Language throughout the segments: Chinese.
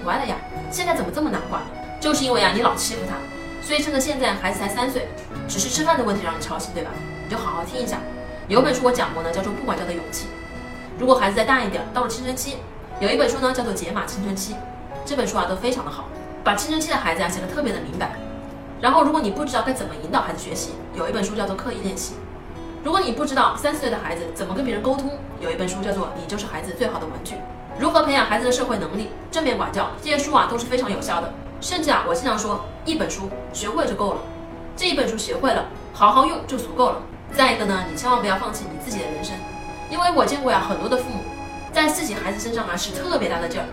乖的呀，现在怎么这么难管？就是因为啊，你老欺负他，所以趁着现在孩子才三岁，只是吃饭的问题让你操心，对吧？你就好好听一下。有本书我讲过呢，叫做《不管教的勇气》。如果孩子再大一点，到了青春期，有一本书呢，叫做《解码青春期》。这本书啊，都非常的好，把青春期的孩子啊写得特别的明白。然后，如果你不知道该怎么引导孩子学习，有一本书叫做《刻意练习》。如果你不知道三四岁的孩子怎么跟别人沟通，有一本书叫做《你就是孩子最好的玩具》。如何培养孩子的社会能力、正面管教，这些书啊都是非常有效的。甚至啊，我经常说，一本书学会就够了。这一本书学会了，好好用就足够了。再一个呢，你千万不要放弃你自己的人生，因为我见过呀，很多的父母在自己孩子身上啊使特别大的劲儿。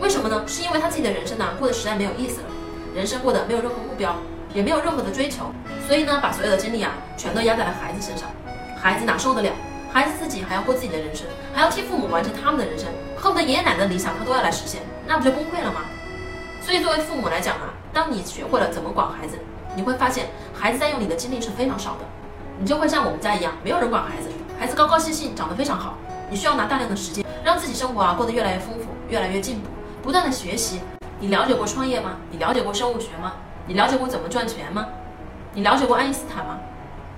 为什么呢？是因为他自己的人生呢过得实在没有意思了，人生过得没有任何目标，也没有任何的追求，所以呢，把所有的精力啊全都压在了孩子身上。孩子哪受得了？孩子自己还要过自己的人生，还要替父母完成他们的人生，恨不得爷爷奶奶的理想他都要来实现，那不就崩溃了吗？所以作为父母来讲啊，当你学会了怎么管孩子，你会发现孩子在用你的精力是非常少的，你就会像我们家一样，没有人管孩子，孩子高高兴兴，长得非常好。你需要拿大量的时间，让自己生活啊过得越来越丰富，越来越进步，不断的学习。你了解过创业吗？你了解过生物学吗？你了解过怎么赚钱吗？你了解过爱因斯坦吗？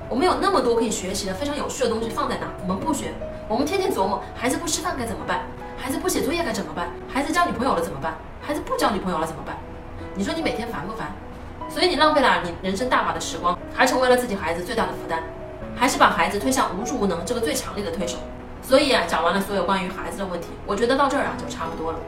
我们有那么多可以学习的非常有趣的东西放在那，我们不学，我们天天琢磨孩子不吃饭该怎么办，孩子不写作业该怎么办，孩子交女朋友了怎么办，孩子不交女朋友了怎么办？你说你每天烦不烦？所以你浪费了你人生大把的时光，还成为了自己孩子最大的负担，还是把孩子推向无助无能这个最强烈的推手。所以啊，讲完了所有关于孩子的问题，我觉得到这儿啊就差不多了。